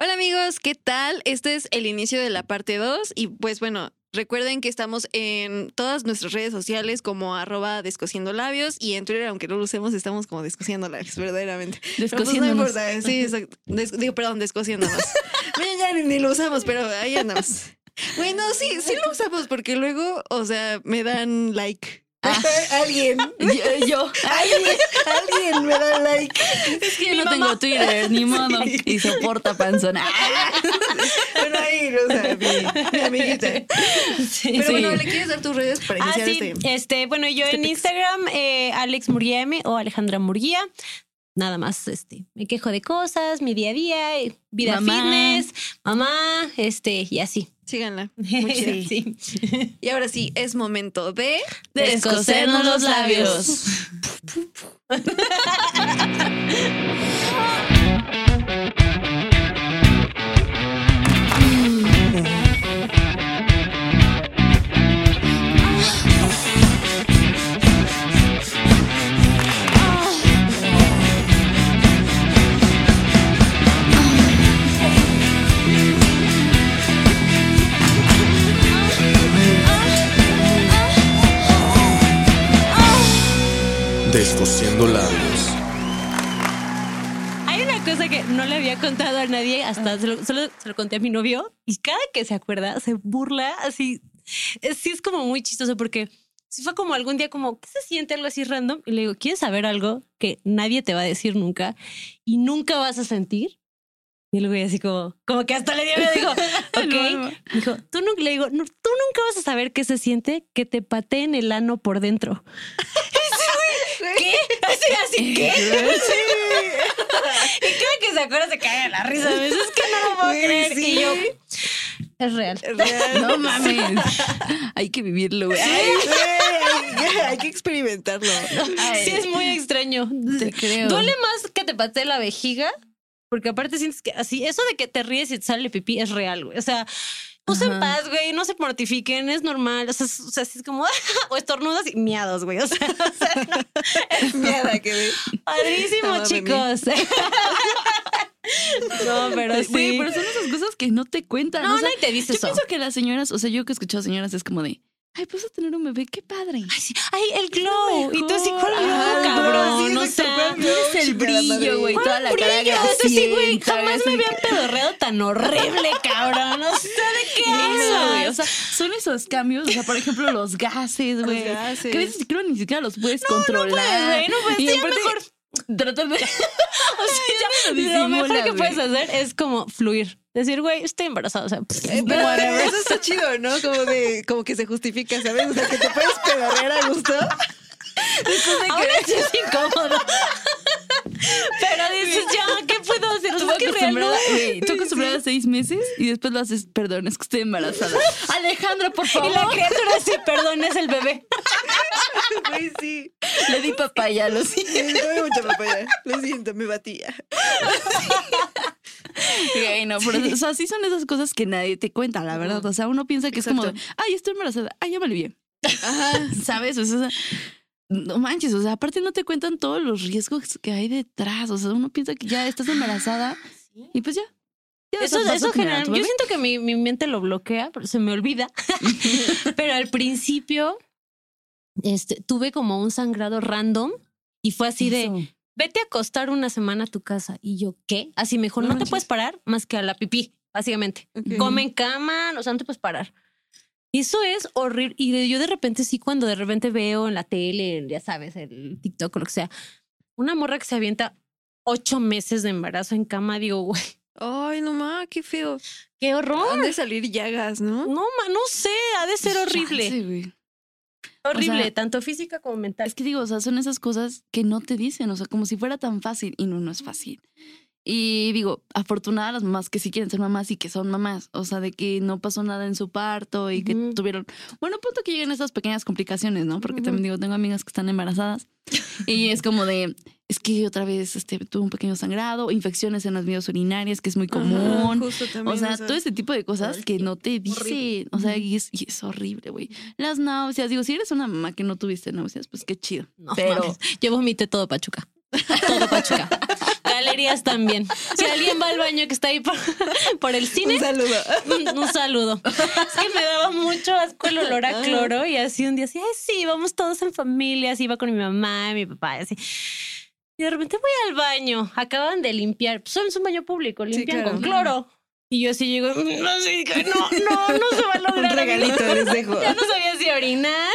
Hola amigos, ¿qué tal? Este es el inicio de la parte 2 y pues bueno, recuerden que estamos en todas nuestras redes sociales como arroba descosiendo labios y en Twitter, aunque no lo usemos, estamos como descosiendo labios, verdaderamente. Pero, pues, no Descosiéndonos. importa, sí, exacto. Des- digo, perdón, descosiéndonos. Mira, ya ni, ni lo usamos, pero ahí andamos. Bueno, sí, sí lo usamos porque luego, o sea, me dan like. Alguien. Yo, yo. Alguien, alguien me da like. Es que yo no tengo Twitter, ni modo. Y soporta panzona. Bueno, ahí, o sea, mi, mi amiguita. Sí. Pero Sí. bueno, ¿le quieres dar tus redes para Ah, iniciar sí. este? Este, bueno, yo este en? Instagram, eh, Alex Murguía M o Alejandra Murguía. Nada más, este, me quejo de cosas, mi día a día, eh, vida Mamá. fitness, mamá, este, y así. Síganla. Muy chida. Sí. Y ahora sí, es momento de. Descosernos los labios. Descosiendo labios. Hay una cosa que no le había contado a nadie, hasta se lo, solo se lo conté a mi novio, y cada que se acuerda se burla así. Es- Sí, es como muy chistoso porque si fue como algún día como, ¿qué se siente algo así random? Y le digo, ¿quieres saber algo que nadie te va a decir nunca y nunca vas a sentir? Y el güey así como, como que hasta le dio miedo, dijo, ok. Me dijo, tú nunca, le digo, "No, tú nunca vas a saber qué se siente que te pateen el ano por dentro. ¿Qué? Así, así, ¿qué? Y cada que se acuerda se cae de la risa. Es que no lo puedo creer. sí. Y yo, es real. Es real. No mames. Hay que vivirlo, güey. Güey, hay, hay que experimentarlo. Ay, Sí, es muy extraño. Te creo. Duele más que te patee la vejiga, porque aparte sientes que así, eso de que te ríes y te sale pipí es real, güey. O sea, usen Ajá. paz, güey, no se mortifiquen, es normal. O sea, es, o sea, es como, o estornudas y miados, güey. O sea, o sea, es Mierda que padrísimo, No, chicos. no, pero sí. Güey, pero son esas cosas que no te cuentan. no, o sea, nadie te dice yo eso. pienso que las señoras, o sea, yo que he escuchado señoras es como de, ay, vas a tener un bebé, qué padre. Ay, sí. Ay, el glow. Y tú así, ¿cuál glow, cabrón? sí, o exacto, sea, ¿cuál glow? Es el brillo, güey, ¿cuál toda la cara brillo? Sea, sí, güey, jamás me habían pedorreado tan horrible, cabrón. O sea, ¿de qué Eso, güey. O hablas? sea, son esos cambios. O sea, por ejemplo, los gases, güey. gases. Que a veces creo ni siquiera los puedes No controlar. puedes, güey, no puedes. Y Ya aparte, mejor, Tratar de. o sea, ya, lo lo mejor que puedes hacer es como fluir. Decir, güey, estoy embarazada. O sea, pff, Eh, pero whatever. eso está chido, ¿no? Como de, como que se justifica, ¿sabes? O sea, que te puedes pedorrear a gusto. Ahora sí es incómodo. Pero dices, ya, ¿qué puedo hacer? Tú que acostumbrada, güey, tú acostumbrada a seis meses y después lo haces, perdón, es que estoy embarazada. Alejandra, por Y favor. la criatura sí, perdón, es el bebé. Güey, sí. Le di papaya, lo siento. Sí, Come mucha papaya. Lo siento, me batía. Güey, no, pero, o sea, sí son esas cosas que nadie te cuenta, la verdad. O sea, uno piensa que es como, ay, estoy embarazada, ay, ya me bien. Ajá. ¿Sabes? O sea, no manches, o sea, aparte no te cuentan todos los riesgos que hay detrás. O sea, uno piensa que ya estás embarazada y pues ya. ya Eso, eso general, yo siento que mi, mi mente lo bloquea, pero se me olvida. pero al principio este, tuve como un sangrado random y fue así de. Vete a acostar una semana a tu casa. Y yo, ¿qué? Así mejor, No no, te puedes parar más que a la pipí, básicamente. Come en cama, o sea, no te puedes parar. Eso es horrible. Y yo de repente sí, cuando de repente veo en la tele, ya sabes, el TikTok o lo que sea, una morra que se avienta ocho meses de embarazo en cama, digo, güey, Ay, no ma, qué feo. qué horror. Han de salir llagas, ¿no? No, ma, no sé, ha de ser horrible. Chance. Horrible, O sea, tanto física como mental. Es que digo, o sea, son esas cosas que no te dicen, o sea, como si fuera tan fácil y no, no es fácil. Y digo, afortunadas las mamás que sí quieren ser mamás y que son mamás, o sea, de que no pasó nada en su parto y que Ujú. tuvieron, bueno, punto que lleguen esas pequeñas complicaciones, ¿no? Porque Ujú. también digo, tengo amigas que están embarazadas y es como de, es que otra vez este, tuve un pequeño sangrado, infecciones en las vías urinarias, que es muy común. Ajá, justo también, O sea, todo ese tipo de cosas que no te dicen. O sea, y es, y es horrible, güey. Las náuseas, digo, si eres una mamá que no tuviste náuseas, pues qué chido. No, Pero mames, yo vomité todo Pachuca. Todo Pachuca. galerías también. Si alguien va al baño que está ahí por, por el cine, Un saludo. un, un saludo. Es que me daba mucho asco el olor a cloro y así un día así, ay, sí, vamos todos en familia, así iba con mi mamá y mi papá, y así. Y de repente voy al baño, acaban de limpiar, pues es un baño público, limpian claro. con cloro. Y yo así llego, "Mm, que no, no, no se va a lograr. Un regalito amigo". les dejo. Ya no sabía si orinar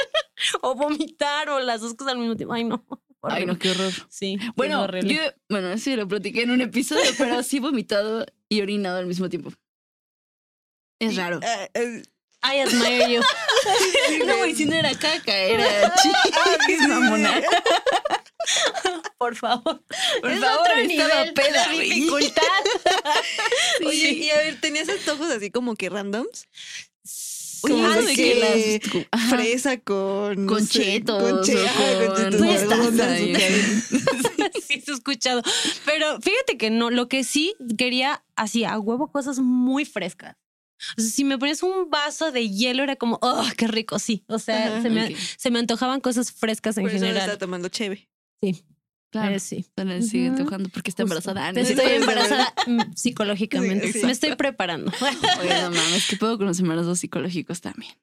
o vomitar o las dos cosas al mismo tiempo. Ay, no. Ay, no, qué horror. Sí. Bueno, yo, bueno, eso ya lo platiqué en un episodio, pero sí vomitado y orinado al mismo tiempo. Es raro. Ah, ah, I admire you. No, güey, si no era caca, era chis, mamona. Por favor. Por Es favor, otro estaba nivel peda, de dificultad. Oye, y a ver, ¿tenías antojos así como que randoms? Oye, Como eso de que que las-. Fresa con... no Con sé, chetos Con, che- o ajá, con chetos, azúcar. sí, ha escuchado. Pero fíjate que no, lo que sí quería, así a huevo, cosas muy frescas. O sea, si me pones un vaso de hielo, era como, oh, qué rico, sí. O sea, Ajá. se, me, Ok. se me antojaban cosas frescas en Por eso no general. está tomando cheve. Claro, Eh, sí. le sigue Ujú. antojando porque está Justo. embarazada. Ah, Estoy embarazada psicológicamente. Sí. Me estoy preparando. Oye, no mames, que puedo con los embarazos psicológicos también.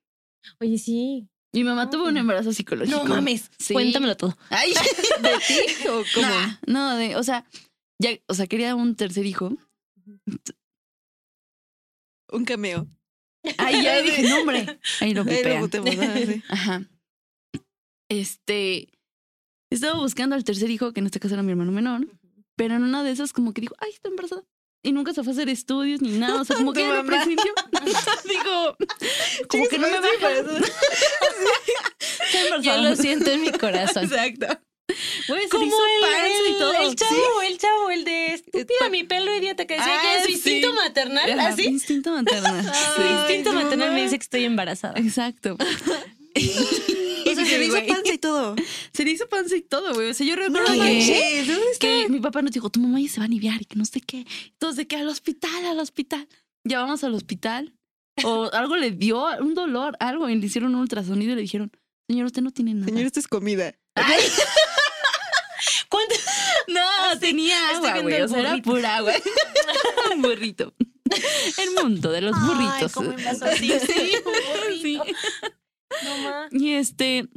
Oye, sí. Mi mamá tuvo un embarazo psicológico. No mames. Sí. Cuéntamelo todo. Ay, ¿de ti o cómo? no, de, o sea, ya, o sea, quería un tercer hijo. Un cameo. Ay, ya dije nombre. Ahí lo Ahí lo sí. Ajá. Este. Estaba buscando al tercer hijo, que en este caso era mi hermano menor, pero en una de esas, como que dijo, ay, está embarazada. Y nunca se fue a hacer estudios ni nada. O sea, como que lo presintió. Digo, como que no me baja. Yo lo siento en mi corazón. Exacto. Güey, se hizo el, panza y el- todo. el chavo, el chavo, el de estúpida mi pelo idiota que decía Ah, que es su sí. instinto maternal, Ajá, así. Instinto maternal. Su instinto maternal me dice que estoy embarazada. Exacto. O sea, se le hizo panza y todo. Se le hizo panza y todo, güey. O sea, yo recuerdo No que, que mi papá nos dijo, tu mamá ya se va a aliviar y que no sé qué. Entonces, de que al hospital, al hospital. Ya vamos al hospital. O algo le dio, un dolor, algo. Y le hicieron un ultrasonido y le dijeron, señor, usted no tiene nada. Señor, esto es comida. Ay, ¿Cuánto? no, tenía estoy agua, viendo güey. O sea, era pura agua. un burrito. El mundo de los burritos. Ay, ¿cómo me pasó así? Sí, un Sí. burrito. No ma. Y este,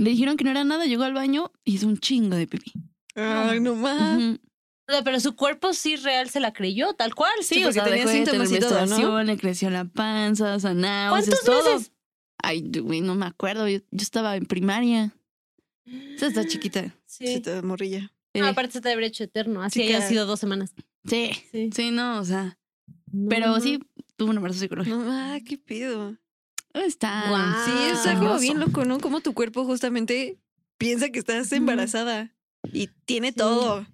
le dijeron que no era nada, llegó al baño y hizo un chingo de pipí. Ay, no más. Pero su cuerpo sí real se la creyó, tal cual. Sí, Sí, o sea, tenía síntomas y todo, ¿no? le creció la panza, náuseas, ¿Cuántos todo. meses? Ay, güey, no me acuerdo. Yo, yo estaba en primaria. Esa está chiquita. Sí, toda morrilla. No, aparte se te habría hecho eterno. Así Chica. haya sido dos semanas. sí, Sí. sí, no, o sea. No, Pero sí, tuvo un embarazo psicológico. No, ah, qué pido. Está. Guau. Sí, es algo bien loco, ¿no? Como tu cuerpo justamente piensa que estás embarazada y tiene todo.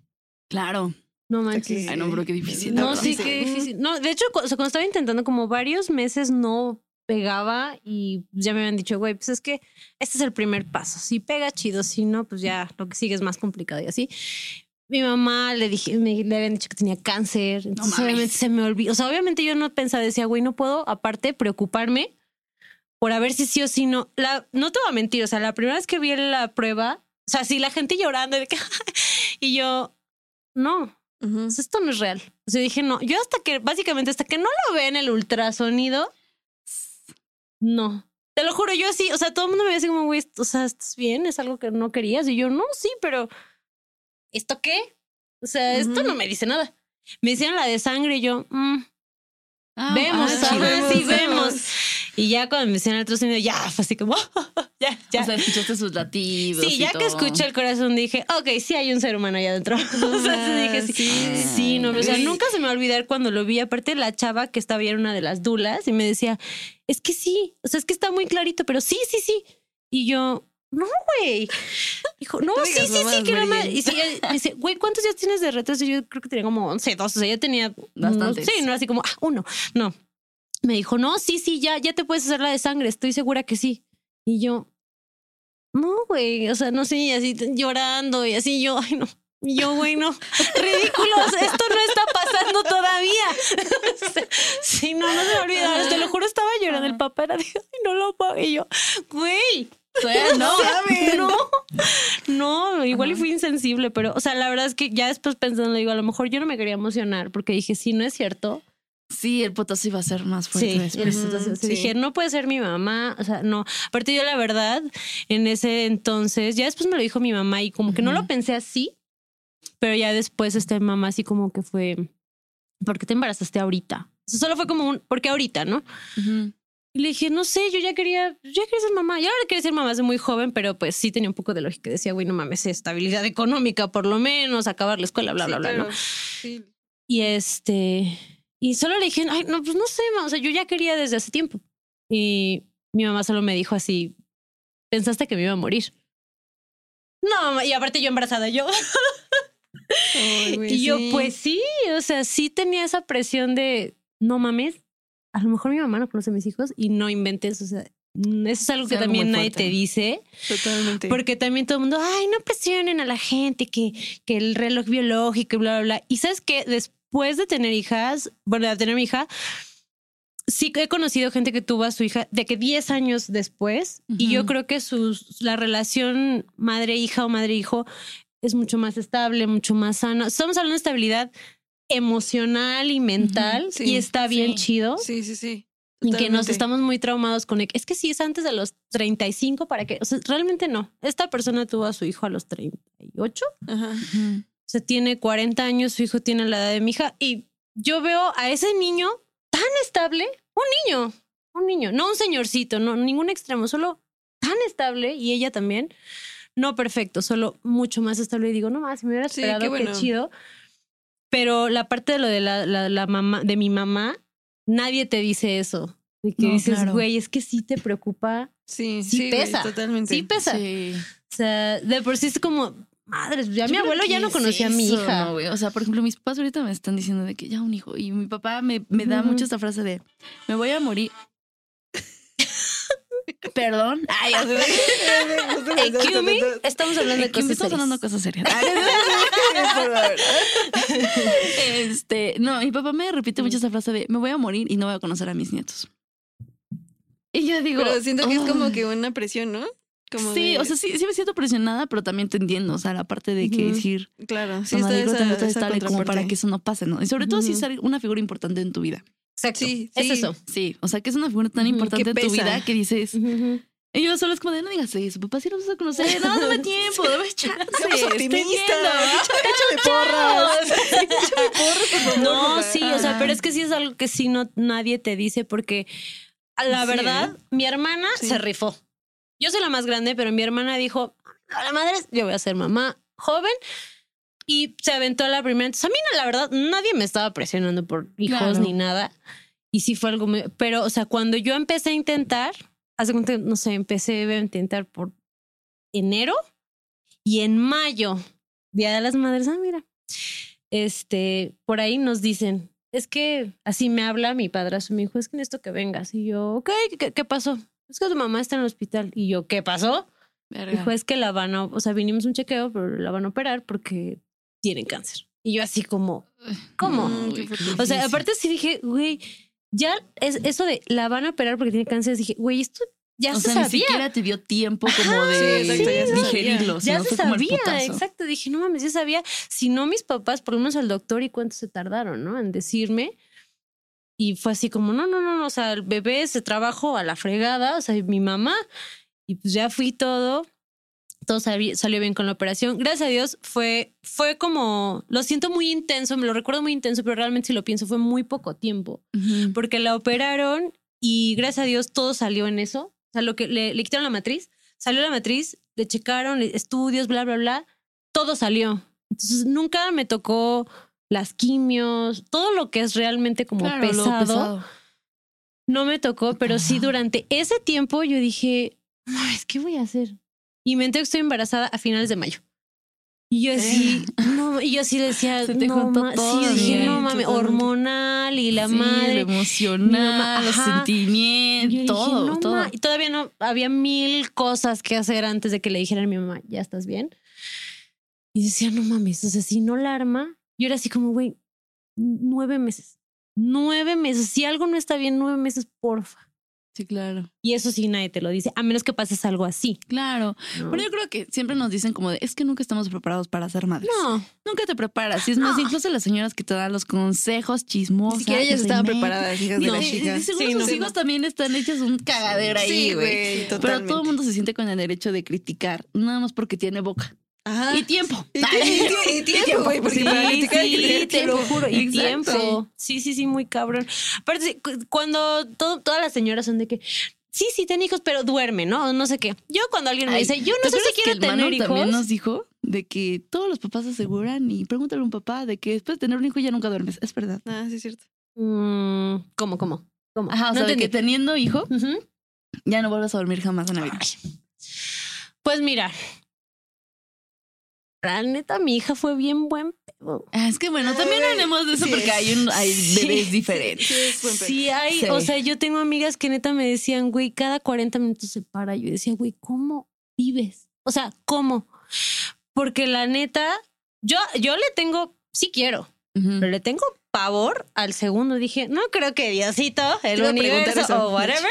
Claro. No manches. que- Ay, no, pero qué difícil. No, sí, qué difícil. No, de hecho, cu- o sea, cuando estaba intentando como varios meses no pegaba y ya me habían dicho, güey, pues es que este es el primer paso. Si pega, chido. Si no, pues ya lo que sigue es más complicado y así. Mi mamá le dije, me, le habían dicho que tenía cáncer. Entonces, mames. obviamente se me olvidó. O sea, obviamente yo no pensaba, decía, güey, no puedo, aparte, preocuparme por a ver si sí o si no. La, no te voy a mentir. O sea, la primera vez que vi la prueba, o sea, sí, la gente llorando y de que, y yo, no, pues esto no es real. O sea, dije, no, yo hasta que, básicamente, hasta que no lo ve en el ultrasonido, no. Te lo juro, yo así, o sea, todo el mundo me decía como, güey, o sea, ¿estás bien? ¿Es algo que no querías? Y yo, no, sí, pero ¿esto qué? O sea, esto no me dice nada. Me hicieron la de sangre y yo, mm, Ah, vemos, ah, sí, vemos. Y ya cuando me hicieron el ultrasonido, ya, fue así como, ya, ya. O sea, escuchaste sus latidos. Sí, y ya que escuché el corazón dije, ok, sí hay un ser humano allá adentro. o sea, sí dije, sí. sí. Sí, no, o sea, nunca se me va a olvidar cuando lo vi. Aparte, la chava que estaba era una de las dulas y me decía, es que sí, o sea, es que está muy clarito, pero sí, sí, sí. Y yo, no, güey. Dijo, no, sí, sí, sí, que era más. Y sí, ella me dice, güey, ¿cuántos días tienes de retraso? Yo creo que tenía como 11, 12, o sea, ya tenía Bastantes. Sí, no así como, ah, uno. No. Me dijo, no, sí, sí, ya, ya te puedes hacer la de sangre, estoy segura que sí. Y yo, no, güey, o sea, no sé, y así llorando y así yo, ay, no. Y yo, güey, no, ridículos, esto no está pasando todavía. Sí, no, no se me olvida, te lo juro, estaba llorando. El papá era de, ay, no lo pago. Y yo, güey, no. No, no, igual y fui insensible, pero, o sea, la verdad es que ya después pensando, digo, a lo mejor yo no me quería emocionar porque dije, sí, no es cierto. Sí, el potasio iba a ser más fuerte Sí, después. el- entonces sí. dije, no puede ser mi mamá, o sea, no. Aparte yo la verdad, en ese entonces, ya después me lo dijo mi mamá y como que no lo pensé así, pero ya después este mamá así como que fue, ¿por qué te embarazaste ahorita? O sea, solo fue como un, ¿por qué ahorita, no? Y le dije, no sé, yo ya quería, yo ya quería ser mamá. Yo ahora quería ser mamá desde muy joven, pero pues sí tenía un poco de lógica. Decía, güey, no mames, estabilidad económica por lo menos, acabar la escuela, bla, Sí, bla, bla, ¿no? Sí. Y este, y solo le dije, ay, no, pues no sé, ma, o sea, yo ya quería desde hace tiempo. Y mi mamá solo me dijo así, pensaste que me iba a morir. No, ma, y aparte yo embarazada, yo. Ay, güey, y yo, sí. pues sí, o sea, sí tenía esa presión de, no mames, a lo mejor mi mamá no conoce a mis hijos y no inventes, o sea, mm, eso es algo Es que algo también nadie te dice. Totalmente. Porque también todo el mundo, ay, no presionen a la gente, que, que el reloj biológico y bla, bla, bla. Y sabes que después de tener hijas, bueno, de tener mi hija, sí he conocido gente que tuvo a su hija de que 10 años después, y yo creo que sus, la relación madre-hija o madre-hijo es mucho más estable, mucho más sana. Estamos hablando de estabilidad emocional y mental, sí, y está bien sí. chido. Sí, sí, sí. Y que nos estamos muy traumados con... Es que sí, es antes de los 35 para que... O sea, realmente no. Esta persona tuvo a su hijo a los 38. O Ajá. Ujú. Sea, tiene 40 años, su hijo tiene la edad de mi hija. Y yo veo a ese niño tan estable. Un niño. Un niño. No un señorcito, no ningún extremo. Solo tan estable. Y ella también. No perfecto, solo mucho más estable. Y digo, no más, si me hubiera Sí, esperado, qué qué, bueno. chido. Pero la parte de lo de la, la, la mamá, de mi mamá, nadie te dice eso. De que No, dices, claro. güey, es que sí te preocupa. Sí, Sí sí, güey, pesa. totalmente. Sí pesa. Sí. O sea, de por sí es como, madres, ya Yo mi abuelo ya no conocía a mi hija. ¿no, güey? o sea, por ejemplo, mis papás ahorita me están diciendo de que ya un hijo. Y mi papá me, me da mucho esta frase de me voy a morir. Perdón. Ay, ya estamos hablando de cosas estás hablando serias. cosas serias. este, no, mi papá me repite mucho esa frase de me voy a morir y no voy a conocer a mis nietos. Y yo digo, Pero siento que es como que una presión, ¿no? Como sí, de- o sea, sí, sí me siento presionada, pero también te entiendo, o sea, la parte de que Ujú. decir, Claro, sí está esa, esa estar como para que eso no pase, ¿no? Y sobre todo si es una figura importante en tu vida. Exacto. Sí, es sí. eso. Sí, o sea, que es una figura tan importante en tu vida que dices, y yo solo es como de, no digas eso, papá, si nos vas a conocer, no, dame tiempo, dame chance, estoy optimistas. viendo". Échale porras. Échale porras, por favor, No, sí, o sea, pero es que sí es algo que sí no nadie te dice porque la Sí, verdad, mi hermana Sí. se rifó. Yo soy la más grande, pero mi hermana dijo, a la madre, yo voy a ser mamá joven. Y se aventó la primera. Entonces, a mí, la verdad, nadie me estaba presionando por hijos Claro. ni nada. Y sí fue algo muy... Pero, o sea, cuando yo empecé a intentar, hace cuenta, no sé, empecé a intentar por enero y en mayo, Día de las Madres, ah, mira, este, por ahí nos dicen, es que así me habla mi padrastro, me dijo, es que necesito que vengas. Y yo, ok, ¿qué, qué pasó? Es que tu mamá está en el hospital. Y yo, ¿qué pasó? Verga. Dijo, es que la van a, o sea, vinimos a un chequeo, pero la van a operar porque tienen cáncer. Y yo así como, ¿cómo? O sea, aparte sí dije, güey, ya es eso de la van a operar porque tiene cáncer. Dije, güey, esto ya o se sea, sabía. ni siquiera te dio tiempo como de sí, exacto, ya se sabía. digerirlo. Ya se sabía, exacto. Dije, no mames, ya sabía. Si no, mis papás, por lo menos al doctor, y cuánto se tardaron, ¿no? En decirme. Y fue así como, no, no, no, no, o sea, el bebé se trabajó a la fregada, o sea, mi mamá. Y pues ya fui todo. Todo sali- salió bien con la operación. Gracias a Dios fue, fue como, lo siento muy intenso, me lo recuerdo muy intenso, pero realmente si lo pienso fue muy poco tiempo Ujú. porque la operaron y gracias a Dios todo salió en eso. O sea, lo que le, le quitaron la matriz, salió la matriz, le checaron estudios, bla, bla, bla, todo salió. Entonces nunca me tocó las quimios, todo lo que es realmente como Claro, pesado, pesado. no me tocó, pero sí Ah. durante ese tiempo yo dije, "Mames, ¿qué voy a hacer? Y me enteré que estoy embarazada a finales de mayo. Y yo así, no, y yo así decía, Se te no, todo, sí, yo dije, no mames, hormonal y la Sí, madre. Emocional, mamá, los ajá. sentimientos, todo, no, todo. Y todavía no, había mil cosas que hacer antes de que le dijeran a mi mamá, ¿ya estás bien? Y decía, no mames, o sea, si no la arma, yo era así como, güey, nueve meses. Nueve meses. Si algo no está bien, nueve meses, porfa. Sí, claro. Y eso sí nadie te lo dice, a menos que pases algo así. Claro. ¿no? Pero yo creo que siempre nos dicen como de, es que nunca estamos preparados para ser madres. No, Nunca te preparas. Y es más, No. incluso las señoras que te dan los consejos Ni chismosos. siquiera ellas estaban preparadas, hijas de No. la Y, chica. y seguro Sí, sus hijos también están hechos un cagadero ahí, Sí, güey. güey, Pero todo el mundo se siente con el derecho de criticar, nada más porque tiene boca. Ajá. Y tiempo. Y tie- y tie- y tiempo, güey, porque Sí, para criticar que te lo juro. Y Exacto. tiempo. Sí, sí, sí, muy cabrón. Aparte, cuando todo- todas las señoras son de que, sí, sí, ten hijos, pero duerme, ¿no? No sé qué. Yo cuando alguien me Ay, dice, yo ¿te no sé si quiero tener hijos. también nos dijo de que todos los papás aseguran y pregúntale a un papá de que después de tener un hijo ya nunca duermes. Es verdad. Ah, sí, es cierto. Mm, ¿Cómo, cómo? ¿Cómo? Ajá, o No sea, de que teniendo hijo ya no vuelves a dormir jamás en la vida. Pues mira. La neta, mi hija fue bien buen pedo. Ah, es que bueno, también Ay, hablemos de eso sí porque hay, un, hay bebés diferentes. Sí, es buen pedo. Sí, hay, Sí. o sea, yo tengo amigas que neta me decían, güey, cada 40 minutos se para. Yo decía, güey, ¿cómo vives? O sea, ¿cómo? Porque la neta, yo, yo le tengo, sí quiero, pero le tengo pavor al segundo. Dije, no creo que Diosito, el universo o whatever,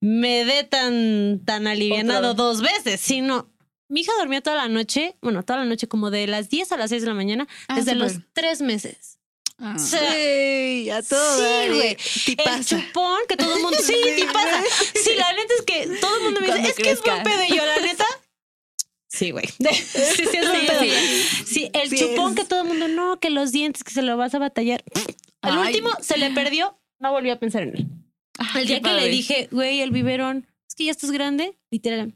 me dé tan, tan alivianado Otra dos veces, sino... Mi hija dormía toda la noche, bueno, toda la noche como de las 10 a las 6 de la mañana, Ah, desde los tres meses. Ah. O sea, Güey, a todo. Sí, güey. Ti el chupón que todo el mundo. Sí, sí pasa. Sí, la neta es que todo el mundo me dice, es que es buen pedo. Y yo, la neta. Sí, güey. Sí, sí, es pedo. Sí, el Sí chupón es. que todo el mundo, no, que los dientes, que se lo vas a batallar. El Ay. último se le perdió, no volví a pensar en él. Ay, El día que le dije, güey, el biberón, es que ya estás grande, literal.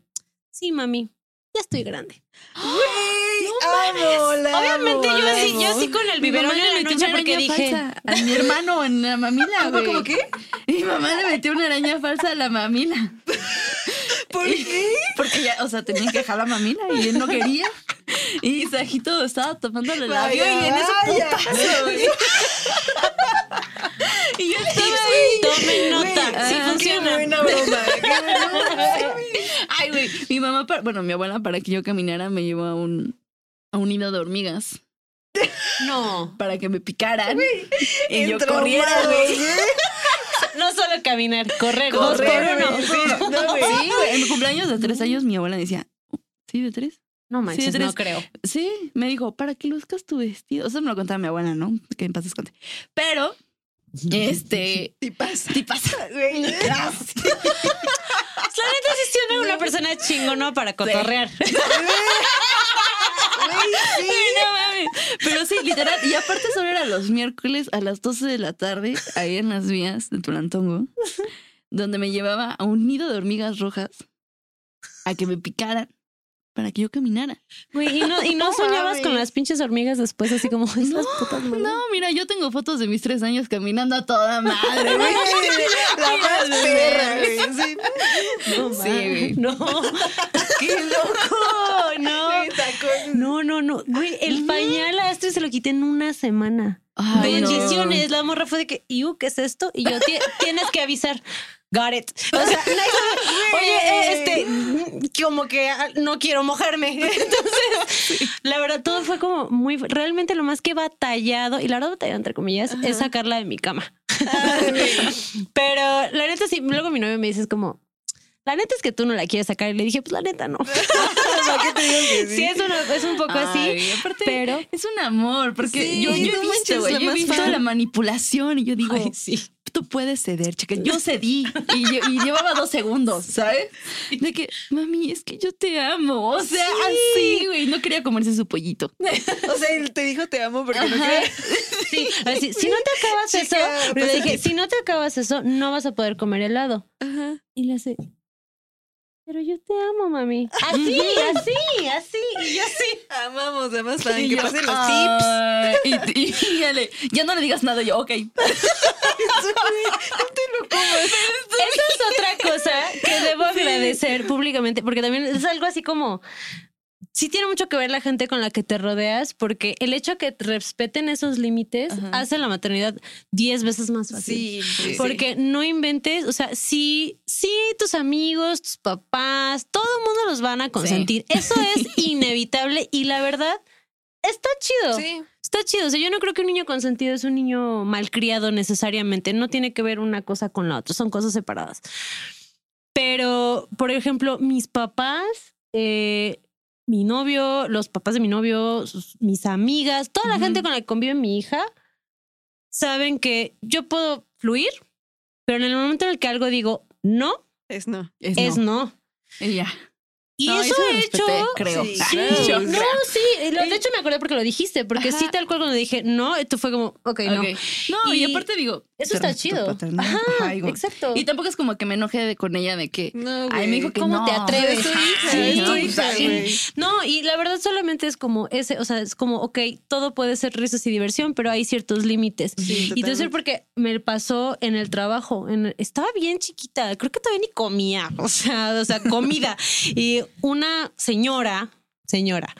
Sí, mami, ya estoy grande. Amo, la Obviamente amo, yo la así, amo. yo así con el Mi biberón en noche una porque araña dije, falsa a mi hermano en la mamila, ¿Cómo, güey. cómo qué? Mi mamá le metió una araña falsa a la mamila. ¿Por qué? Porque ya, o sea, tenían que dejar la mamila y él no quería. Y Sajito estaba tapándole el labio Vaya, y en eso putazo, güey. Y yo estaba ahí. tomen nota, Güey, sí ah, Qué funciona. buena broma. Qué buena broma. Ay, güey. Mi mamá, para- bueno, mi abuela, para que yo caminara, me llevó a un, a un nido de hormigas No, para que me picaran. y yo corriera, güey. no solo caminar, correr, dos por Correr, sí, no, güey. Sí, güey. En mi cumpleaños de tres años, mi abuela decía, ¿sí, de tres? No manches, Sí, tres. no creo. Sí, me dijo, para que luzcas tu vestido. O sea, me lo contaba mi abuela, ¿no? Que en paz descanse. Pero, este, Ti pasa. sí pasa. Güey. La neta sí tiene una persona chingona para cotorrear. Sí. No mames. Pero sí, literal. Y aparte solo era los miércoles a las 12 de la tarde, ahí en las vías de Tulantongo, donde me llevaba a un nido de hormigas rojas a que me picaran para que yo caminara. Güey, y no, y no No soñabas con las pinches hormigas después, así como estas putas malas? No, mira, yo tengo fotos de mis tres años caminando a toda madre, güey. La más Mira, perra, güey. Sí. No, Sí, güey. No. ¡Qué loco! No. No, no, no. Güey, el pañal a este se lo quité en una semana. Ay, no. Bendiciones. La morra fue de que, ¿y qué es esto? Y yo, "Ti- tienes que avisar. Got it. O sea, oye, eh, este, como que ah, no quiero mojarme. Entonces, la verdad, todo fue como muy, realmente lo más que he batallado, y la verdad batallado entre comillas, es sacarla de mi cama. Pero la neta, sí, luego mi novio me dice, es como, la neta es que tú no la quieres sacar. Y le dije, pues la neta no. ¿Para qué te digo que sí? Sí, es, una- es un poco así. Aparte, pero- es un amor, porque Sí, yo, yo he visto, yo he visto fan. la manipulación y yo digo, Ay, sí. tú puedes ceder, chica. Yo cedí y, lle- y llevaba dos segundos, ¿sabes? De que, mami, es que yo te amo. O sea, así, güey. No quería comerse su pollito. O sea, él te dijo te amo porque no. Sí, así, si no te acabas Chica, eso, le dije, si no te acabas eso, no vas a poder comer helado. Ajá. Y le hace, pero yo te amo, mami. Así, así, así. Y yo sí. Amamos, además, para Y que yo, pasen los tips. Y, y- y ya, le- ya no le digas nada. Yo, ok. Esa es otra cosa que debo agradecer públicamente, porque también es algo así como. Sí tiene mucho que ver la gente con la que te rodeas, porque el hecho que te respeten esos límites Ajá. hace la maternidad 10 veces más fácil. Sí, sí, Porque no inventes, o sea, sí, sí, tus amigos, tus papás, todo el mundo los van a consentir. Eso es inevitable y la verdad está chido. Sí. está chido. O sea, yo no creo que un niño consentido es un niño malcriado necesariamente. No tiene que ver una cosa con la otra. Son cosas separadas. Pero, por ejemplo, mis papás, eh, mi novio, los papás de mi novio, sus- mis amigas, toda la gente con la que convive mi hija, saben que yo puedo fluir, pero en el momento en el que algo digo no, Es no. Es, es no. no. Y ya. Y No, eso he hecho. creo. Sí, Sí, no, sí. lo- De hecho, me acordé porque lo dijiste, porque Ajá. sí, tal cual cuando dije no, esto fue como, ok, no. Ok. No, y, Y aparte digo. Eso está chido. Ajá, Ajá, exacto. Y tampoco es como que me enoje de- con ella de que. No, Ay, me dijo que ¿Cómo no. te atreves? Es tu hija, Sí, es tu no, hija, sí. No, y la verdad solamente es como ese, o sea, es como, ok, todo puede ser risas y diversión, pero hay ciertos límites. Sí, y totalmente. porque me pasó en el trabajo. En estaba bien chiquita, creo que todavía ni comía, o sea, o sea, comida. y una señora, señora,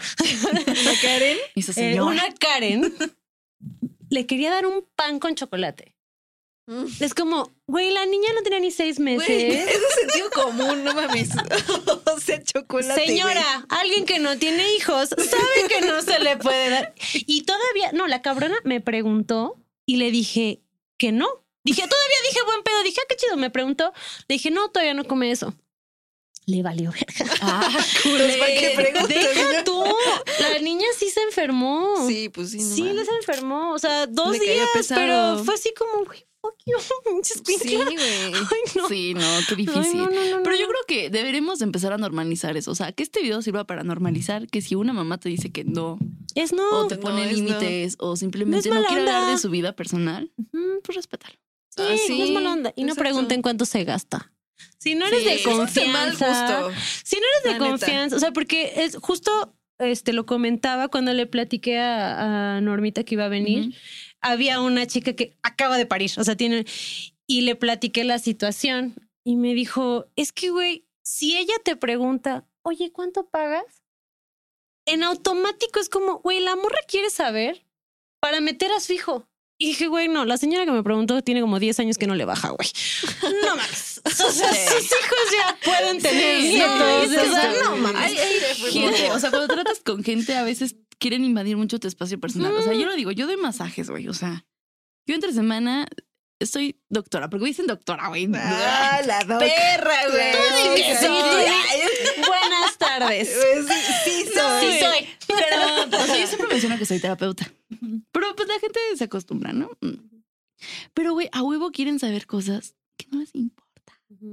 ¿La Karen? Esa eh, una Karen, le quería dar un pan con chocolate. Mm. Es como, güey, la niña no tenía ni seis meses. Güey, eso es sentido común, no mames. o sea, chocolate. Señora, alguien que no tiene hijos sabe que no se le puede dar. Y todavía, no, la cabrona me preguntó y le dije que no. Dije, todavía dije buen pedo. Dije, ah, qué chido. Me preguntó. Le dije, no, todavía no come eso. Le valió verga. Ah, ¿para qué preguntas, Deja tú. La niña sí se enfermó. Sí, pues sí. no Sí, mames. le se enfermó. O sea, dos Le días, pero fue así como, güey, fuck you. Sí, güey. Ay, no. Sí, no, qué Ay, difícil. no, no, no, Pero yo creo que deberemos empezar a normalizar eso. O sea, que este video sirva para normalizar que si una mamá te dice que no, Es no. o te pone límites, o simplemente No quiere hablar de su vida personal, pues respétalo. Sí, Ah, sí, no es mala onda. Y no pregunten cuánto se gasta. Si no eres Sí, de confianza. gusto. Si no eres de neta. confianza. O sea, porque es justo este lo comentaba cuando le platiqué a, a Normita que iba a venir. Había una chica que acaba de parir. O sea, tiene. Y le platiqué la situación. Y me dijo: Es que, güey, si ella te pregunta, oye, ¿cuánto pagas? En automático es como, güey, la morra quiere saber para meter a su hijo. Y dije, güey, no, la señora que me preguntó tiene como 10 años que no le baja, güey. No mames. O sea, Sí. sus hijos ya pueden tener Sí, nietos. no, o sea, exacto, no mames. Hay, hay gente, o sea, cuando tratas con gente, a veces quieren invadir mucho tu espacio personal. O sea, yo lo digo, yo doy masajes, güey. O sea, yo entre semana estoy doctora, porque me dicen doctora, güey. Ah, la doc. Perra, güey. Tú que. Buenas tardes. Sí, sí, soy. Sí soy. Pero, o sea, yo siempre menciono que soy terapeuta. Pero pues la gente se acostumbra, ¿no? Mm. Pero, güey, a huevo quieren saber cosas que no les importa.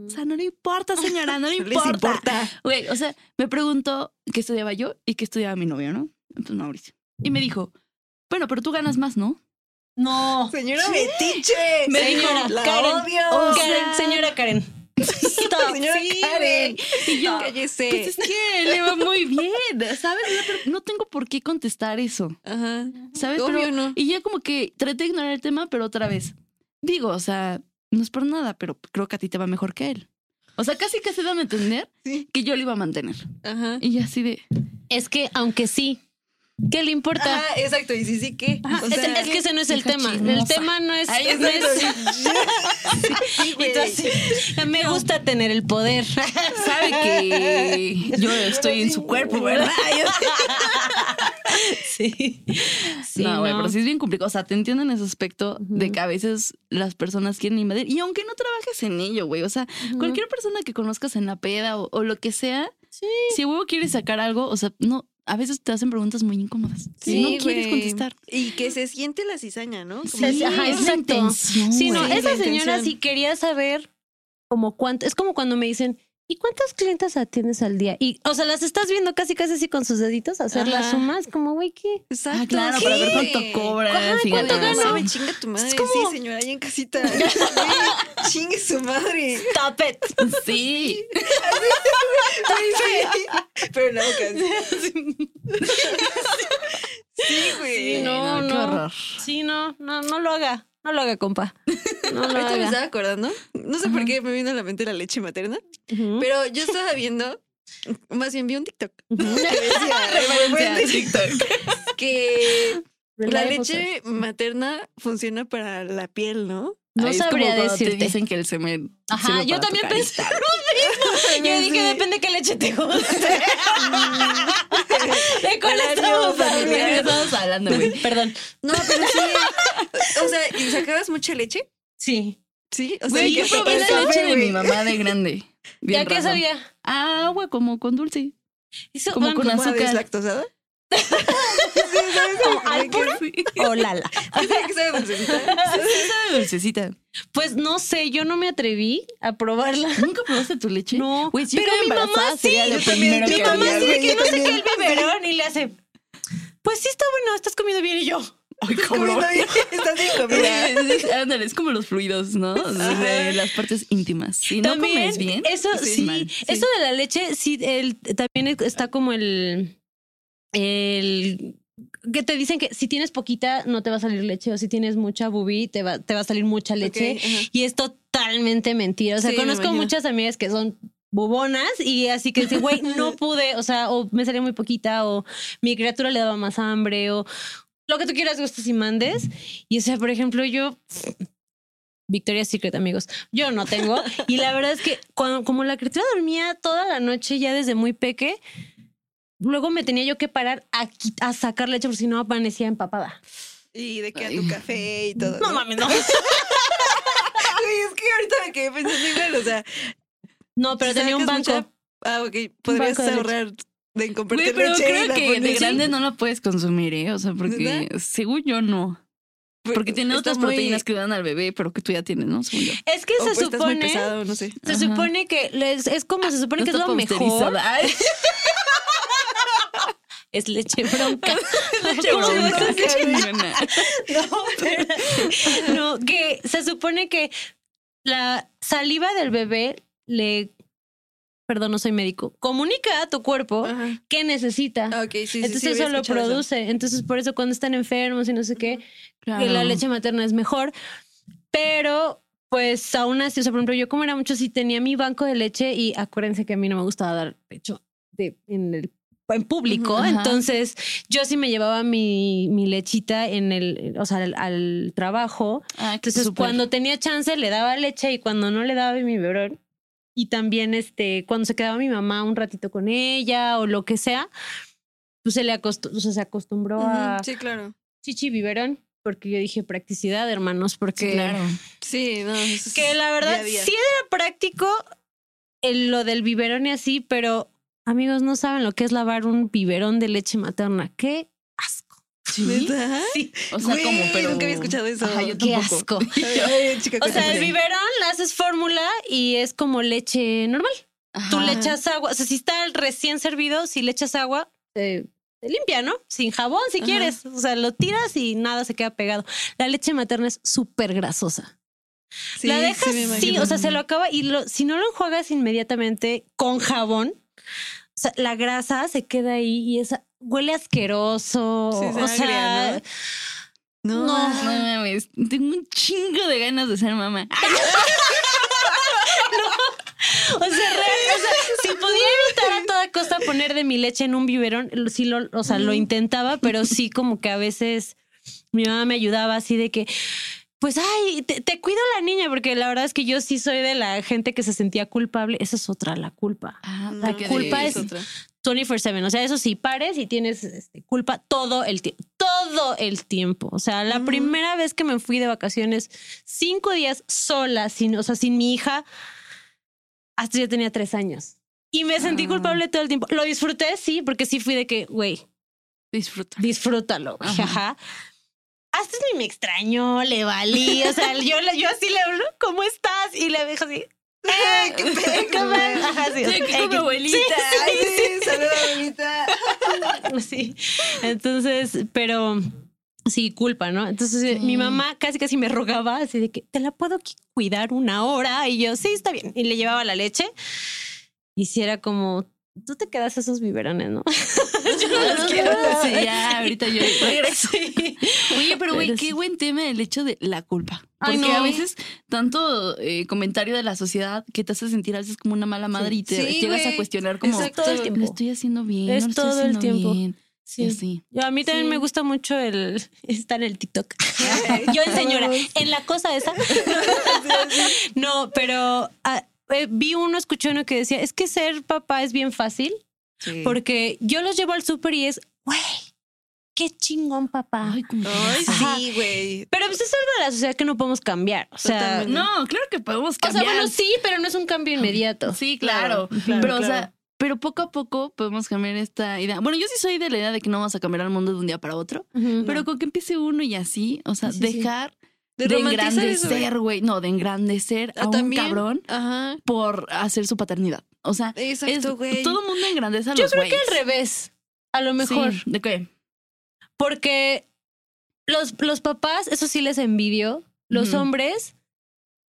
O sea, no le importa, señora, no le importa. importa. Güey, o sea, me preguntó qué estudiaba yo y qué estudiaba mi novio, ¿no? Entonces, Mauricio. Y me dijo, bueno, pero tú ganas más, ¿no? No. Señora Metiche. Señora la Karen. odio. Karen, señora Karen. Stop. Señora Sí, Karen. Y yo, Cállese. pues es que le va muy bien, ¿sabes? No tengo por qué contestar eso, Ajá. ¿sabes? Obvio pero, no. Y ya como que traté de ignorar el tema, pero otra vez. Digo, o sea, no es por nada, pero creo que a ti te va mejor que a él. O sea, casi casi dame a entender Sí. que yo lo iba a mantener. Ajá. Y ya así de, Es que, aunque sí, ¿qué le importa? Ajá, exacto. Y sí, sí, ¿qué? Ajá, O es, sea, es que ese no es el tema. El tema no es. Ay, no es-. Sí, así, me gusta tener el poder. sabe que yo estoy en su cuerpo, ¿verdad? sí. Sí, no, güey, pero sí es bien complicado. O sea, te entiendo en ese aspecto de que a veces las personas quieren invadir. Y aunque no trabajes en ello, güey. O sea, cualquier persona que conozcas en la peda o, o lo que sea, Sí. si huevo quieres sacar algo, o sea, no, a veces te hacen preguntas muy incómodas. Sí, y no quieres contestar. Y que se siente la cizaña, ¿no? Como Sí, ajá, es la exacto. intención, Sí, no, esa señora intención. sí quería saber como cuánto. Es como cuando me dicen, ¿y cuántas clientes atiendes al día? Y, o sea, las estás viendo casi, casi así con sus deditos, hacer las Ajá. sumas, como, güey, ¿qué? Exacto. Ah, claro, para ver cuánto cobras. Ajá, ¿cuánto ganas. gano? No, me chinga tu madre. como- Sí, señora, ahí en casita. Chingue su madre. Stop it. Sí. Sí. Pero la boca. Sí, güey. Sí, no, no, qué no. horror. Sí, no, no, no lo haga. No lo haga, compa. No lo Ahorita me haga. estaba acordando. No sé por qué me vino a la mente la leche materna. Pero yo estaba viendo, más bien vi un TikTok que decía que la leche materna funciona para la piel, ¿no? No Ahí es como sabría cuando decirte. Te dicen que el semen. Ajá, yo también pensé lo mismo. Yo dije, depende qué leche te guste. ¿De cuál estamos ¿De qué hablando? estamos hablando, güey? Perdón. No, pero sí. O sea, ¿y sacabas mucha leche? Sí. Sí, o sea, Güey, ¿qué yo probé la leche de mi mamá de grande. Bien ¿Ya qué sabía? Agua como con dulce. Eso, Como con ¿Como azúcar. deslactosada? como al puro o Lala. Que sabe dulcecita. Sabe dulcecita. Pues no sé, yo no me atreví a probarla. ¿Nunca probaste tu leche? No, yo pero mi mamá sí. Yo también, mi mamá sí de que no sé qué el biberón y le hace. Pues sí está bueno, estás comiendo bien y yo. Ay, Comiendo bien, Estás bien comida. Ándale, es como los fluidos, ¿no? De las partes íntimas. Si no también, comes bien, eso sí, sí, mal, sí. eso de la leche, sí, el, también está como el, el que te dicen que si tienes poquita no te va a salir leche o si tienes mucha bubi te va, te va a salir mucha leche y es totalmente mentira. O sea, Sí, conozco muchas amigas que son bubonas y así que dicen, güey, no pude, o sea, o me salía muy poquita o mi criatura le daba más hambre o lo que tú quieras, gustes y mandes. Y o sea, por ejemplo, yo Victoria's Secret, amigos. Yo no tengo. Y la verdad es que cuando, como la criatura dormía toda la noche ya desde muy peque, luego me tenía yo que parar a, a sacar leche porque si no amanecía empapada. Y de que a tu café y todo. No mames, no. Güey, es que ahorita me quedé pensando igual, o sea. No, pero tenía un banco. mucha- Ah, ok. Podrías banco de leche. ahorrar de comprarte Güey, pero leche y creo la que de grande no la puedes consumir, ¿eh? O sea, porque según yo no. Porque tiene otras muy- proteínas que dan al bebé, pero que tú ya tienes, ¿no? Según yo. Es que o se pues estás muy supone. pesado, no sé. Se Ajá. supone que les- es como se supone No que es lo mejor. Es leche bronca. No, espérate. no, que se supone que la saliva del bebé le, perdón, no soy médico, comunica a tu cuerpo Ajá. qué necesita. Ah, ok, sí, sí, Entonces sí, eso lo eso. produce. Entonces por eso cuando están enfermos y no sé qué, que la leche materna es mejor. Pero pues aún así, o sea, por ejemplo, yo como era mucho, sí tenía mi banco de leche y acuérdense que a mí no me gustaba dar pecho de, en el en público, ajá. entonces yo sí me llevaba mi, mi lechita en el, o sea, al, al trabajo. Ah, Entonces, cuando tenía chance, le daba leche y cuando no le daba mi biberón. Y también, este, cuando se quedaba mi mamá un ratito con ella o lo que sea, pues se le acostumbró, o sea, se acostumbró a Sí, claro. chichi biberón. Porque yo dije practicidad, hermanos, porque Sí, claro. Sí, no. que la verdad sí era práctico el- lo del biberón y así, pero amigos no saben lo que es lavar un biberón de leche materna. Qué asco. Sí. Sí. O sea, Güey, como, pero. nunca había escuchado eso. Ajá, yo Qué tampoco. asco. Ay, chica, O sea, el biberón le haces fórmula y es como leche normal. Tú le echas agua, o sea, si está recién servido, si le echas agua, eh, se limpia, ¿no? Sin jabón, si Ajá. quieres. O sea, lo tiras y nada se queda pegado. La leche materna es súper grasosa. Sí, la dejas, sí, o sea, se lo acaba y lo, si no lo enjuagas inmediatamente con jabón, sea, la grasa se queda ahí y esa huele asqueroso. Sí, o sea, agria, No, no. No mames, tengo un chingo de ganas de ser mamá. O sea, real, o sea, si podía evitar a toda costa poner de mi leche en un biberón, sí lo, o sea, lo intentaba, pero sí como que a veces mi mamá me ayudaba así de que, pues, ay, te, te cuido la niña, porque la verdad es que yo sí soy de la gente que se sentía culpable. Esa es otra, la culpa. Ah, porque culpa es- otra. 24/7, o sea, eso sí, pares y tienes este, culpa todo el tiempo, todo el tiempo. O sea, la primera vez que me fui de vacaciones, cinco días sola, sin, o sea, sin mi hija, hasta yo tenía tres años. Y me sentí Ah. culpable todo el tiempo. Lo disfruté, sí, porque sí fui de que, güey, Disfruta. disfrútalo, ajá. Hasta ni me extrañó, le valí, o sea, yo, le- yo así le hablo, ¿cómo estás? Y le dejo así, qué sí, mi abuelita. Ay, sí, saluda, abuelita. Sí. Entonces, pero sí, culpa, ¿no? Entonces eh, mi mamá casi casi me rogaba así de que te la puedo cuidar una hora y yo, sí, está bien. Y le llevaba la leche y si era como, tú te quedas esos biberones, ¿no? no los quiero. Sí, ya, ahorita yo regreso. Sí. Oye, pero güey, qué sí. buen tema el hecho de la culpa. Ay, Porque no. a veces tanto eh, comentario de la sociedad que te hace sentir a veces como una mala madre y te Sí, llegas a cuestionar como Exacto. Todo el tiempo. lo estoy haciendo bien, Es no lo estoy todo el haciendo tiempo. bien. Y así. Yo, a mí también Sí. me gusta mucho el estar en el TikTok. Yo en señora, en la cosa esa. no, pero ah, eh, vi uno, escuché uno que decía, es que ser papá es bien fácil Sí. porque yo los llevo al súper y es, güey, qué chingón papá. Ay, sí, güey. Pero pues es algo de la sociedad que no podemos cambiar. O sea. No, claro que podemos o sea, cambiar. bueno, sí, pero no es un cambio inmediato. Sí, claro. Claro, pero, o sea, pero poco a poco podemos cambiar esta idea. Bueno, yo sí soy de la idea de que no vamos a cambiar al mundo de un día para otro, pero con que empiece uno y así, o sea, Sí, sí, sí. dejar De engrandecer, güey. No, de engrandecer Ah, a un también. cabrón Ajá. por hacer su paternidad. O sea, es, Exacto, güey. todo el mundo engrandece a Yo los creo que güeyes. al revés. A lo mejor. Sí, ¿De qué? Porque los, los papás, eso sí les envidio. Los hombres,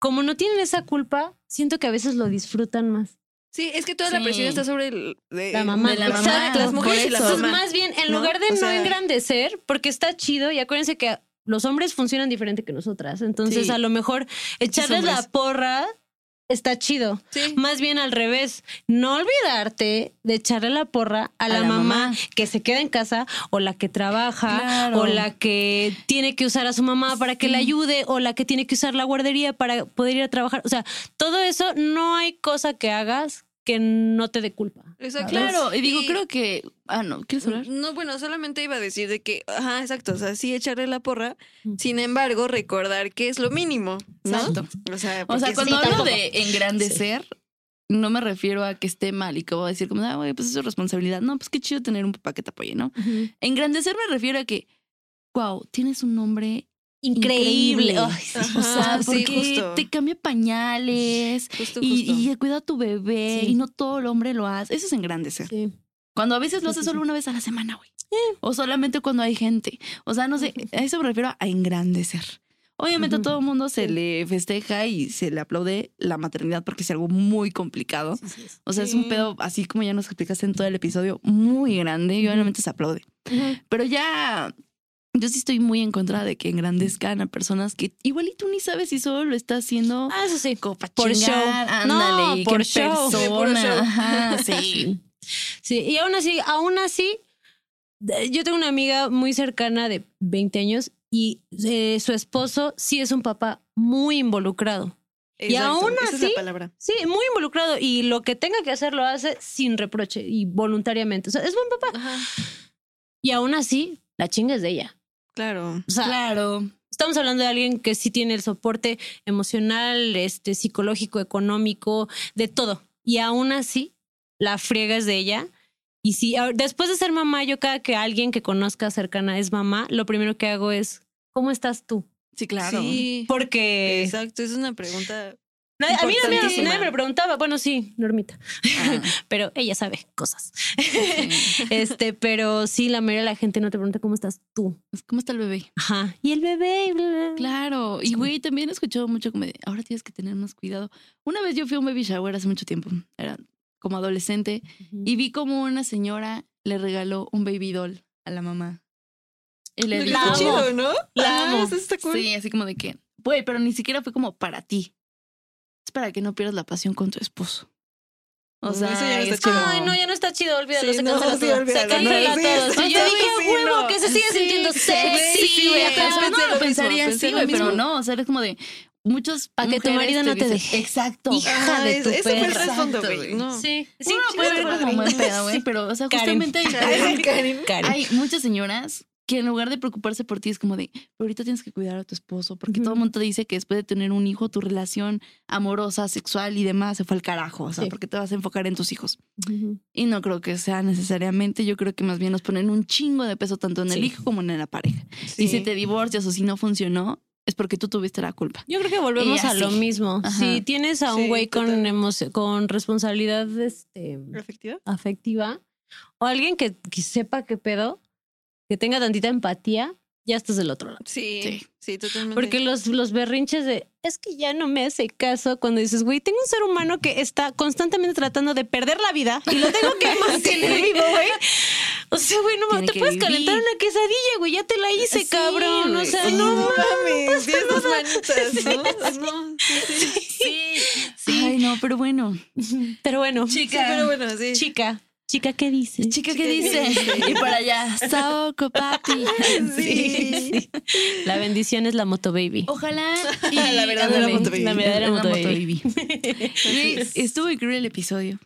como no tienen esa culpa, siento que a veces lo disfrutan más. Sí, es que toda la presión está sobre el, de- La mamá. de la Exacto, mamá, las mujeres y la. Entonces, mamá. más bien, en ¿no? lugar de O no sea- engrandecer, porque está chido, y acuérdense que los hombres funcionan diferente que nosotras. Entonces, Sí. a lo mejor echarles la porra está chido. Sí. Más bien al revés, no olvidarte de echarle la porra a, la, la mamá, mamá. que se queda en casa o la que trabaja Claro. o la que tiene que usar a su mamá para que le ayude o la que tiene que usar la guardería para poder ir a trabajar. O sea, todo eso no hay cosa que hagas que no te dé culpa. Exacto. Claro, y digo, Y- creo que. Ah, no, ¿quieres hablar? No, bueno, solamente iba a decir de que, ajá, exacto, o sea, sí echarle la porra, Mm. sin embargo, recordar que es lo mínimo, ¿no? Exacto. O sea, O sea, sí, cuando hablo tampoco. de engrandecer, no me refiero a que esté mal y que voy a decir como, ah, güey, pues es su responsabilidad. No, pues qué chido tener un papá que te apoye, ¿no? Engrandecer me refiero a que, wow, tienes un nombre Increíble. Increíble. Ay, sí. Ajá. O sea, sí, porque justo. te cambia pañales Justo, y, justo. y cuida a tu bebé Sí. y no todo el hombre lo hace. Eso es engrandecer. Sí. Cuando a veces lo haces sí, solo una vez a la semana, güey. O solamente cuando hay gente. O sea, no sé, a eso me refiero a engrandecer. Obviamente a todo el mundo se le festeja y se le aplaude la maternidad porque es algo muy complicado. O sea, es un pedo, así como ya nos explicaste en todo el episodio, muy grande y obviamente se aplaude. Pero ya, yo sí estoy muy en contra de que engrandezcan a personas que igual y tú ni sabes si solo lo está haciendo Ah, eso sí. Por chingar, show. ándale, No, y por show. Sí, persona, show. ajá, sí. Sí, y aún así, aún así, yo tengo una amiga muy cercana de 20 años y eh, su esposo sí es un papá muy involucrado. y Exacto, aún esa es la así- palabra. Sí, muy involucrado y lo que tenga que hacer lo hace sin reproche y voluntariamente. O sea, es buen papá. Ajá, Y aún así, la chinga es de ella. Claro. O sea, Claro. estamos hablando de alguien que sí tiene el soporte emocional, este, psicológico, económico, de todo. Y aún así, la friega es de ella. Y si después de ser mamá, yo cada que alguien que conozca cercana es mamá, lo primero que hago es, ¿cómo estás tú? Sí, claro. Sí. Porque Exacto, es una pregunta. Nadie- a mí nadie, nadie me lo preguntaba. Bueno, sí, Normita, Ah, pero ella sabe cosas. este, pero sí, la mayoría de la gente no te pregunta cómo estás tú. ¿Cómo está el bebé? Ajá. Y el bebé. bla, bla. Claro. Y güey, también he escuchado mucho como de, ahora tienes que tener más cuidado. Una vez yo fui a un baby shower hace mucho tiempo. Era como adolescente. Y vi como una señora le regaló un baby doll a la mamá. Y le La dijo, amo. chido, ¿no? La Ah, amo. eso está cool. Sí, así como de que, güey, pero ni siquiera fue como para ti. Es para que no pierdas la pasión con tu esposo. O Mm, sea, eso ya no está es chido. como- Ay, no, ya no está chido, olvídalo, Sí, se no, cancela sí, todo. olvídalo, se no, cancela sí, todo. sí, Y yo sí, dije, sí, huevo, no. que se sigue Sí, sintiendo sí, sexy, sí, güey. no, lo mismo, pensaría pensé así, lo güey, pero no, o sea, es como de muchos Pa' que tu marido no te deje. Exacto. Hija de tu eso fue el perra. Exacto, güey. No. Sí, sí, Uno sí, puede sí, verlo sí. como buen pedo, güey, pero, o sea, justamente hay muchas señoras que en lugar de preocuparse por ti es como de, pero ahorita tienes que cuidar a tu esposo, porque Ujú. todo el mundo te dice que después de tener un hijo, tu relación amorosa, sexual y demás se fue al carajo, o sea, Sí. porque te vas a enfocar en tus hijos. Ujú. Y no creo que sea necesariamente, yo creo que más bien nos ponen un chingo de peso tanto en el Sí. hijo como en la pareja. Sí. Y si te divorcias o si no funcionó, es porque tú tuviste la culpa. Yo creo que volvemos a lo mismo. Ajá. Si tienes a un Sí, güey con, con responsabilidad este, ¿Afectiva? afectiva o alguien que, que sepa qué pedo, que tenga tantita empatía, ya estás del otro lado. Sí, Sí. sí, totalmente. Porque los, los berrinches de es que ya no me hace caso cuando dices, güey, tengo un ser humano que está constantemente tratando de perder la vida y lo tengo que mantener vivo, güey. O sea, güey, no te puedes vivir. calentar una quesadilla, güey, ya te la hice, Sí, cabrón. O sea, Sí, no mames. mames, tienes dos manitas, ¿no? No, sí, sí. Sí, sí. Ay, no, pero bueno. Pero bueno, Sí, pero bueno, sí. chica, Chica, ¿qué dice? Chica, ¿qué dice? Y para allá, Saoko, papi. Sí, sí. La bendición es la moto baby. Ojalá. Y, La verdadera ándale, motobaby. La verdadera motobaby. Sí, Estuvo increíble el episodio.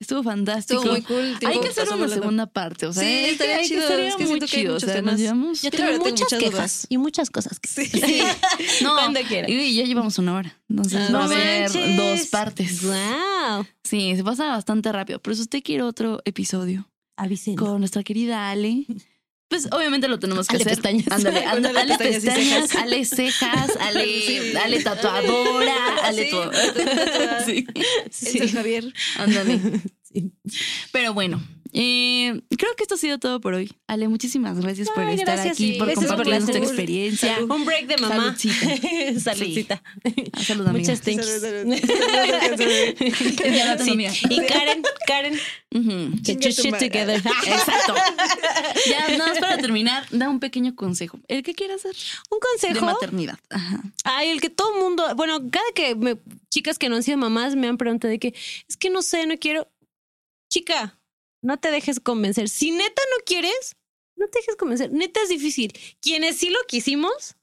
Estuvo fantástico. Estuvo muy cool. Hay que hacer una volando. segunda parte. O sea, Sí, estaría chido, Estaría es que muy chido. O sea, temas. nos llevamos. Yo tengo muchas muchas quejas dudas. y muchas cosas que Sí. Sí. No, Cuando quieras. y ya llevamos una hora. Entonces Ah, va a no haber dos partes. Wow. Sí, se pasa bastante rápido. Pero si usted quiere otro episodio con nuestra querida Ale, pues obviamente lo tenemos que Ale hacer. pestañas. Ándale, ándale, Ale pestañas cejas. Ale cejas, Ale, Sí. Ale tatuadora, Ale Sí, todo. tatuada. Sí, El San Javier. ándale. Sí. Pero bueno, eh, creo que esto ha sido todo por hoy. Ale, muchísimas gracias por Ay, estar gracias, aquí, sí. por compartir tu salud. experiencia. Salud. Un break de mamá. Saludcita. Saludcita. Ah, Salud. Muchas thanks. Salud, Sí. Y Karen, Karen, get your tu shit madre. together. Exacto. Ya, nada más para terminar, da un pequeño consejo. El que quiera hacer Un de consejo. maternidad. Ajá. Ay, el que todo mundo, bueno, cada que me, chicas que no han sido mamás me han preguntado de que es que no sé, no quiero. Chica, no te dejes convencer. Si neta no quieres, no te dejes convencer. Neta es difícil. Quienes sí lo quisimos,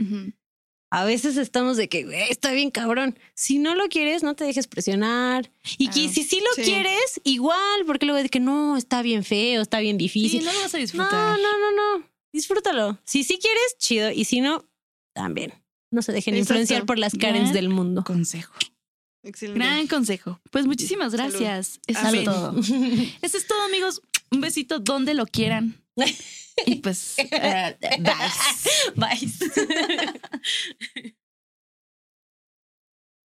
a veces estamos de que "Güey, está bien cabrón. Si no lo quieres, no te dejes presionar. Y que si sí lo sí. quieres, igual, porque luego de que no, está bien feo, está bien Sí, difícil. no lo vas a no, disfrutar. no, no, no. Disfrútalo. Si sí quieres, chido. Y si no, también. No se dejen Exacto. influenciar por las Karens Gran del mundo. Consejo. Excelente. Gran consejo. Pues muchísimas gracias. Eso es todo. Eso es todo, amigos. Un besito donde lo quieran. Y pues, eh, bye. Bye.